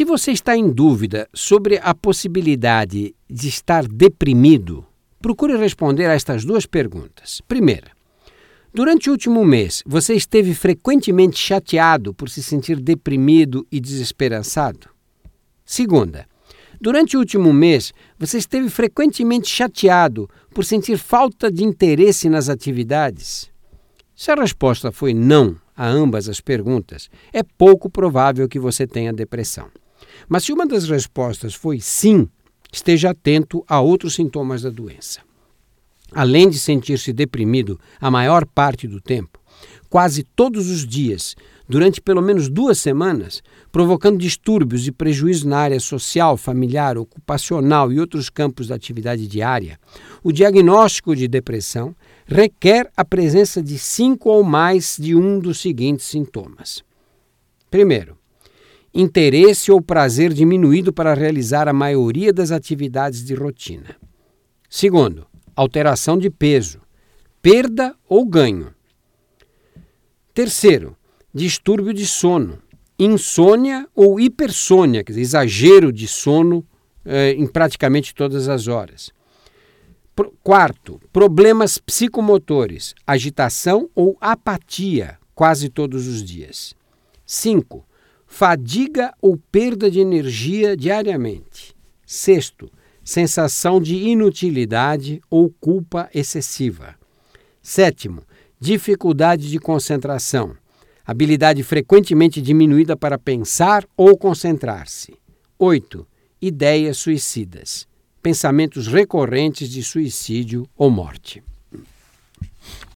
Se você está em dúvida sobre a possibilidade de estar deprimido, procure responder a estas duas perguntas. Primeira, durante o último mês, você esteve frequentemente chateado por se sentir deprimido e desesperançado? Segunda, durante o último mês, você esteve frequentemente chateado por sentir falta de interesse nas atividades? Se a resposta foi não a ambas as perguntas, é pouco provável que você tenha depressão. Mas se uma das respostas foi sim, esteja atento a outros sintomas da doença. Além de sentir-se deprimido a maior parte do tempo, quase todos os dias, durante pelo menos duas semanas, provocando distúrbios e prejuízos na área social, familiar, ocupacional e outros campos da atividade diária, o diagnóstico de depressão requer a presença de cinco ou mais de um dos seguintes sintomas. Primeiro, interesse ou prazer diminuído para realizar a maioria das atividades de rotina. Segundo, alteração de peso, perda ou ganho. Terceiro, distúrbio de sono, insônia ou hipersônia, dizer, exagero de sono eh, em praticamente todas as horas. Quarto, problemas psicomotores, agitação ou apatia quase todos os dias. Cinco, fadiga ou perda de energia diariamente. Sexto, sensação de inutilidade ou culpa excessiva. Sétimo, dificuldade de concentração, habilidade frequentemente diminuída para pensar ou concentrar-se. Oito, ideias suicidas pensamentos recorrentes de suicídio ou morte.